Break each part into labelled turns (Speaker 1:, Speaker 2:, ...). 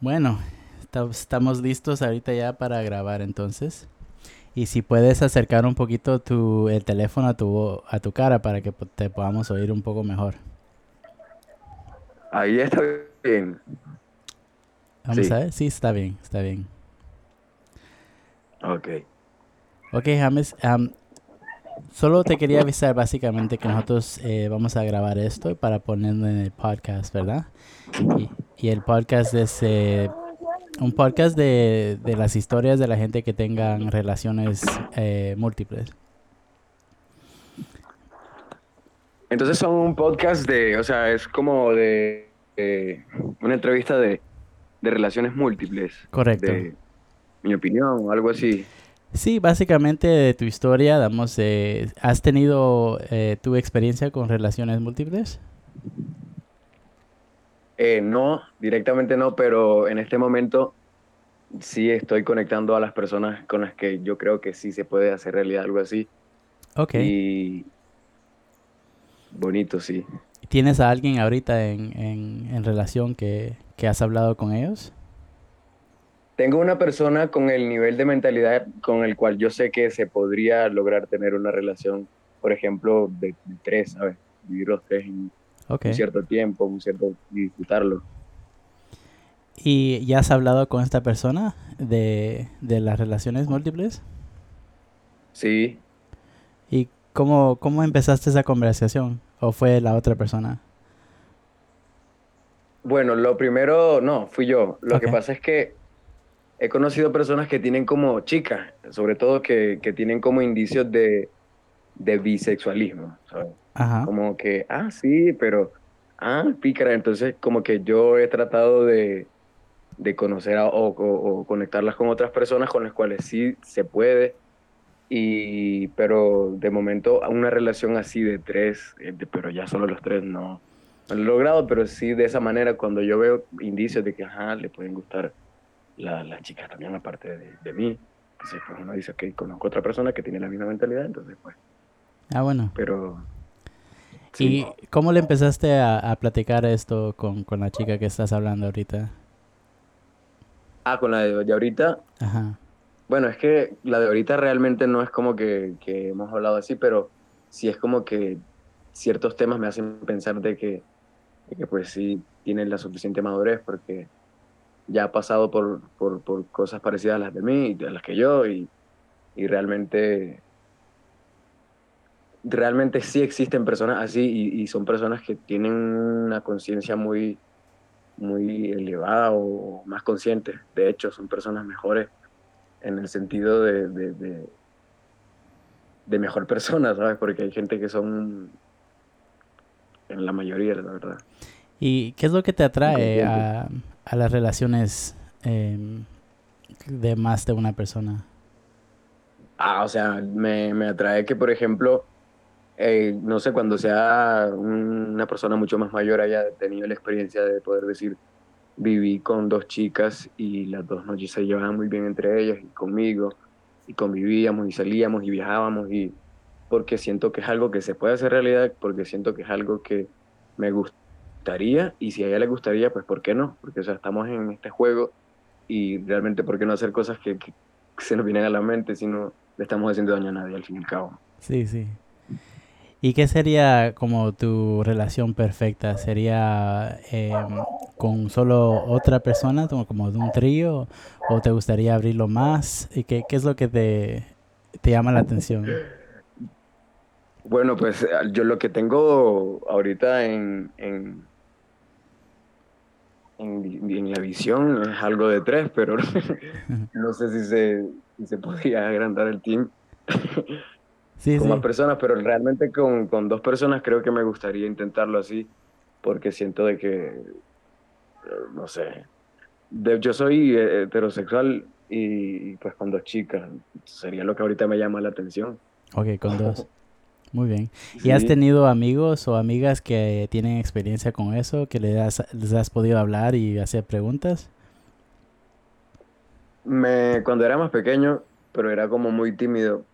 Speaker 1: Bueno, estamos listos ahorita ya para grabar entonces. Y si puedes acercar un poquito tu, el teléfono a tu, a tu cara para que te podamos oír un poco mejor.
Speaker 2: Ahí está bien.
Speaker 1: Vamos a ver, sí, está bien, está bien.
Speaker 2: Ok.
Speaker 1: Ok, James. solo te quería avisar básicamente que nosotros eh, vamos a grabar esto para ponerlo en el podcast, ¿verdad? Y, el podcast es eh, un podcast de, de, las historias de la gente que tengan relaciones eh, múltiples.
Speaker 2: Entonces son un podcast de, o sea, es como de, una entrevista de, de, relaciones múltiples.
Speaker 1: Correcto.
Speaker 2: De mi opinión o algo así.
Speaker 1: Sí, básicamente de tu historia, damos, eh, ¿has tenido eh, tu experiencia con relaciones múltiples?
Speaker 2: Eh, no, directamente no, pero en este momento sí estoy conectando a las personas con las que yo creo que sí se puede hacer realidad algo así.
Speaker 1: Ok.
Speaker 2: Y bonito, sí.
Speaker 1: ¿Tienes a alguien ahorita en, en, relación que, que, has hablado con ellos?
Speaker 2: Tengo una persona con el nivel de mentalidad con el cual yo sé que se podría lograr tener una relación, por ejemplo, de, de tres, ¿sabes? Vivir los tres en, un cierto tiempo, un cierto disfrutarlo.
Speaker 1: ¿Y ya has hablado con esta persona de, las relaciones múltiples?
Speaker 2: Sí.
Speaker 1: ¿Y cómo, cómo empezaste esa conversación? ¿O fue la otra persona?
Speaker 2: Bueno, lo primero, no, fui yo. Lo que pasa es que he conocido personas que tienen como chicas, sobre todo que, que tienen como indicios de, de bisexualismo, ¿sabes? Como que, ah, sí, pero, ah, pícara. Entonces, como que yo he tratado de, de conocer o, conectarlas con otras personas con las cuales sí se puede. Y, pero de momento, una relación así de tres, eh, pero ya solo los tres no, no lo he logrado, pero sí de esa manera, cuando yo veo indicios de que, ajá, le pueden gustar las chicas también, aparte de, de mí. Entonces, pues uno dice, que conozco otra persona que tiene la misma mentalidad, entonces, pues.
Speaker 1: Ah, bueno.
Speaker 2: Pero,
Speaker 1: ¿Y cómo le empezaste a, platicar esto con, la chica que estás hablando ahorita?
Speaker 2: Ah, con la de, ahorita.
Speaker 1: Ajá.
Speaker 2: Bueno, es que la de ahorita realmente no es como que, hemos hablado así, pero sí es como que ciertos temas me hacen pensar de que, que pues sí tiene la suficiente madurez porque ya ha pasado por, por, por, cosas parecidas a las de mí, a las que yo, y, y realmente realmente sí existen personas así y, son personas que tienen una conciencia muy, muy elevada o más consciente. De hecho, son personas mejores en el sentido de, de, de, mejor persona, ¿sabes? Porque hay gente que son, en la mayoría, la verdad.
Speaker 1: ¿Y qué es lo que te atrae a, a las relaciones em, de más de una persona?
Speaker 2: Ah, o sea, me, me atrae que, por ejemplo, eh, no sé, cuando sea una persona mucho más mayor haya tenido la experiencia de poder decir, viví con dos chicas y las dos noches se llevaban muy bien entre ellas y conmigo, y convivíamos y salíamos y viajábamos, y porque siento que es algo que se puede hacer realidad, porque siento que es algo que me gustaría, y si a ella le gustaría, pues ¿por qué no? Porque o sea, estamos en este juego y realmente ¿por qué no hacer cosas que, que se nos vienen a la mente si no le estamos haciendo daño a nadie al fin y al cabo?
Speaker 1: Sí, sí. ¿Y qué sería como tu relación perfecta? ¿Sería em, con solo otra persona, como, de un trío? ¿O te gustaría abrirlo más? ¿Y qué, qué es lo que te, te llama la atención?
Speaker 2: Bueno, pues yo lo que tengo ahorita en, en, en, la visión es algo de tres, pero no sé si se, si se podría agrandar el team con más personas, pero realmente con, con, dos personas creo que me gustaría intentarlo así, porque siento de que, eh, no sé, yo soy eh, heterosexual y, pues con dos chicas, sería lo que ahorita me llama la atención.
Speaker 1: Ok, con dos. Muy bien. ¿Y has tenido amigos o amigas que tienen experiencia con eso, que les has, les has podido hablar y hacer preguntas?
Speaker 2: Me, cuando era más pequeño, pero era como muy tímido,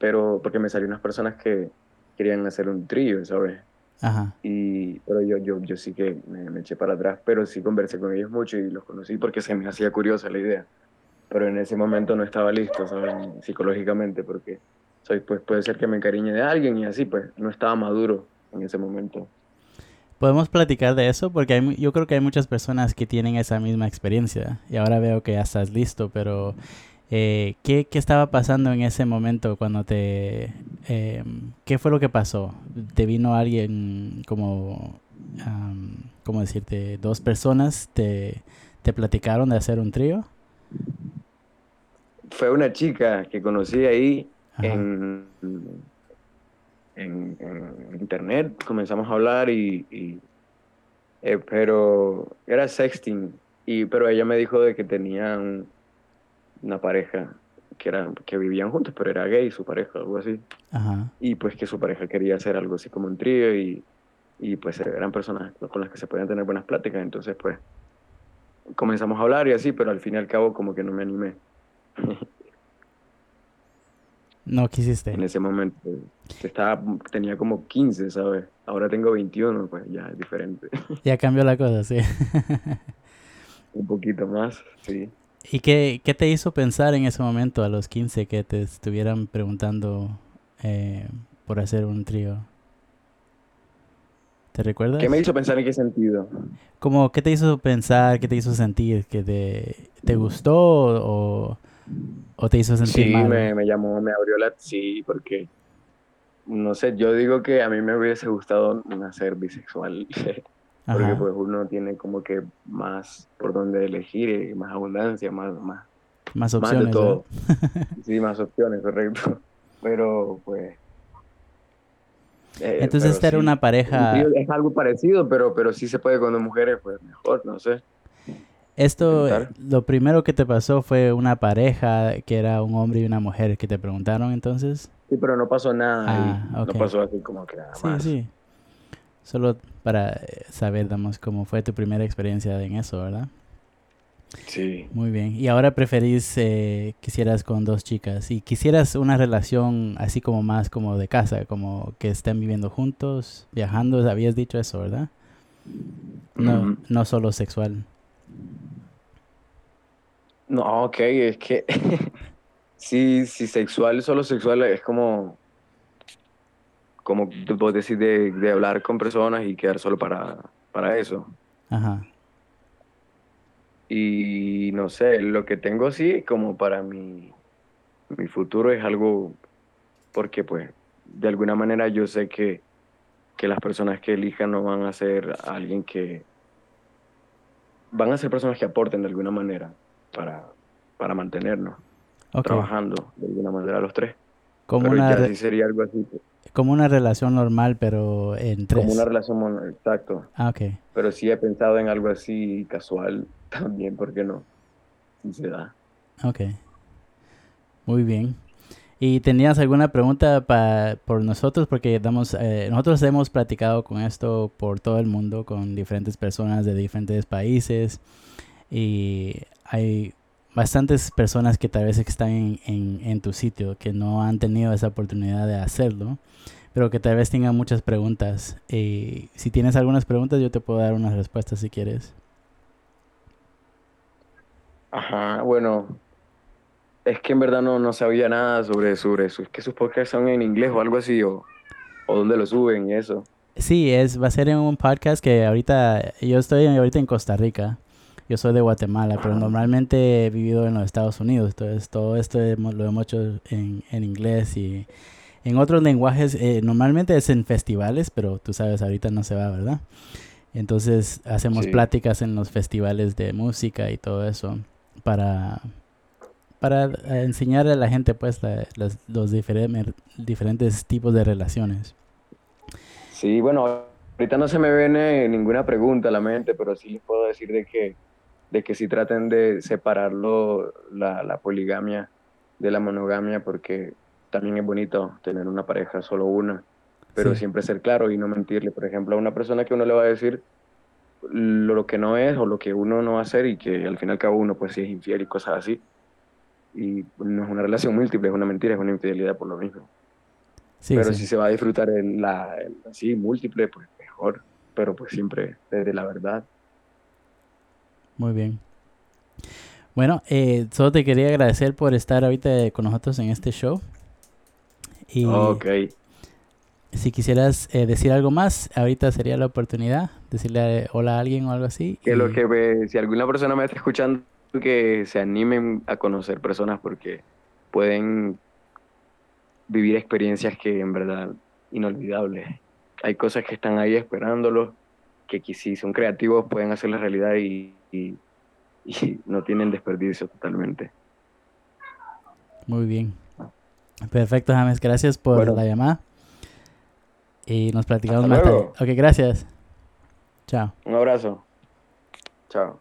Speaker 2: pero porque me salieron unas personas que querían hacer un trío, ¿sabes? Ajá. Y, pero yo, yo, yo sí que me, me, eché para atrás, pero sí conversé con ellos mucho y los conocí porque se me hacía curiosa la idea. Pero en ese momento no estaba listo, ¿saben? Psicológicamente, porque soy, pues, puede ser que me encariñe de alguien y así, pues no estaba maduro en ese momento.
Speaker 1: Podemos platicar de eso porque hay, yo creo que hay muchas personas que tienen esa misma experiencia y ahora veo que ya estás listo, pero eh, ¿qué, ¿qué, estaba pasando en ese momento cuando te... Eh, ¿Qué fue lo que pasó? ¿Te vino alguien como... Um, ¿Cómo decirte? ¿Dos personas te, te platicaron de hacer un trío?
Speaker 2: Fue una chica que conocí ahí en, en, internet, comenzamos a hablar y... y eh, pero era sexting, y, pero ella me dijo de que tenían una pareja que, era, que vivían juntos, pero era gay su pareja, algo así. Y pues que su pareja quería hacer algo así como un trío y, y pues eran personas con las que se podían tener buenas pláticas, entonces pues comenzamos a hablar y así, pero al fin y al cabo como que no me animé.
Speaker 1: No quisiste.
Speaker 2: En ese momento. Estaba, tenía como 15, ¿sabes? Ahora tengo 21, pues ya es diferente.
Speaker 1: Ya cambió la cosa, sí.
Speaker 2: Un poquito más, sí.
Speaker 1: ¿Y qué, qué, te hizo pensar en ese momento, a los 15, que te estuvieran preguntando eh, por hacer un trío? ¿Te recuerdas?
Speaker 2: ¿Qué me hizo pensar en qué sentido?
Speaker 1: Como, ¿qué te hizo pensar, qué te hizo sentir? ¿Que te, te gustó o, o, te hizo sentir
Speaker 2: sí, me, me, llamó, me abrió la... Sí, porque, no sé, yo digo que a mí me hubiese gustado nacer bisexual. porque pues uno tiene como que más por donde elegir, más abundancia, más, más,
Speaker 1: más opciones. de todo.
Speaker 2: sí, más opciones, correcto. Pero pues...
Speaker 1: Eh, Entonces esta era una pareja...
Speaker 2: Es algo parecido, pero, pero sí se puede con dos mujeres, pues mejor, no sé.
Speaker 1: Esto, lo primero que te pasó fue una pareja que era un hombre y una mujer que te preguntaron entonces.
Speaker 2: Sí, pero no pasó nada ah, No pasó así como que nada más. Sí, sí.
Speaker 1: Solo para eh, saber, damos, cómo fue tu primera experiencia en eso, ¿verdad?
Speaker 2: Sí.
Speaker 1: Muy bien. Y ahora preferís, eh, quisieras con dos chicas y quisieras una relación así como más como de casa, como que estén viviendo juntos, viajando, habías dicho eso, ¿verdad? No, no solo sexual.
Speaker 2: No, ok, es que sí, sí, sexual, solo sexual es como como vos decís, de, de, hablar con personas y quedar solo para, para eso. Ajá. Y no sé, lo que tengo sí como para mi, mi futuro es algo, porque pues de alguna manera yo sé que, que las personas que elijan no van a ser alguien que, van a ser personas que aporten de alguna manera para, para mantenernos trabajando de alguna manera los tres. Como una sería algo así. Pues.
Speaker 1: Como una relación normal, pero en tres.
Speaker 2: Como una relación, exacto.
Speaker 1: Ah, ok.
Speaker 2: Pero sí he pensado en algo así casual también, ¿por qué no? Si se da.
Speaker 1: Ok. Muy bien. ¿Y tenías alguna pregunta para por nosotros? Porque damos, eh, nosotros hemos platicado con esto por todo el mundo, con diferentes personas de diferentes países. Y hay bastantes personas que tal vez están en, en, tu sitio, que no han tenido esa oportunidad de hacerlo, pero que tal vez tengan muchas preguntas. Y si tienes algunas preguntas, yo te puedo dar unas respuestas si quieres.
Speaker 2: Ajá, bueno, es que en verdad no, no sabía nada sobre, sobre eso. Es que sus podcasts son en inglés o algo así, o, o dónde lo suben y eso.
Speaker 1: Sí, es, va a ser en un podcast que ahorita, yo estoy ahorita en Costa Rica. Yo soy de Guatemala, pero normalmente he vivido en los Estados Unidos. Entonces, todo esto lo hemos hecho en, en inglés y en otros lenguajes. Eh, normalmente es en festivales, pero tú sabes, ahorita no se va, ¿verdad? Entonces, hacemos pláticas en los festivales de música y todo eso para, para enseñar a la gente, pues, los diferentes, diferentes tipos de relaciones.
Speaker 2: Sí, bueno, ahorita no se me viene ninguna pregunta a la mente, pero sí les puedo decir de que de que si traten de separarlo la, la, poligamia de la monogamia, porque también es bonito tener una pareja, solo una, pero siempre ser claro y no mentirle. Por ejemplo, a una persona que uno le va a decir lo, que no es o lo que uno no va a hacer y que al final cada uno pues si es infiel y cosas así. Y no es una relación múltiple, es una mentira, es una infidelidad por lo mismo. pero si se va a disfrutar en la, así múltiple, pues mejor. Pero pues siempre desde la verdad.
Speaker 1: Muy bien. Bueno, eh, solo te quería agradecer por estar ahorita con nosotros en este show. Y ok. Si quisieras eh, decir algo más, ahorita sería la oportunidad. Decirle hola a alguien o algo así.
Speaker 2: Que lo que si alguna persona me está escuchando, que se animen a conocer personas porque pueden vivir experiencias que en verdad inolvidables. Hay cosas que están ahí esperándolos, que si son creativos pueden hacer la realidad y, y, no tienen desperdicio totalmente.
Speaker 1: Muy bien. Perfecto, James. Gracias por la llamada. Y nos platicamos más tarde. Ok, gracias. Chao.
Speaker 2: Un abrazo. Chao.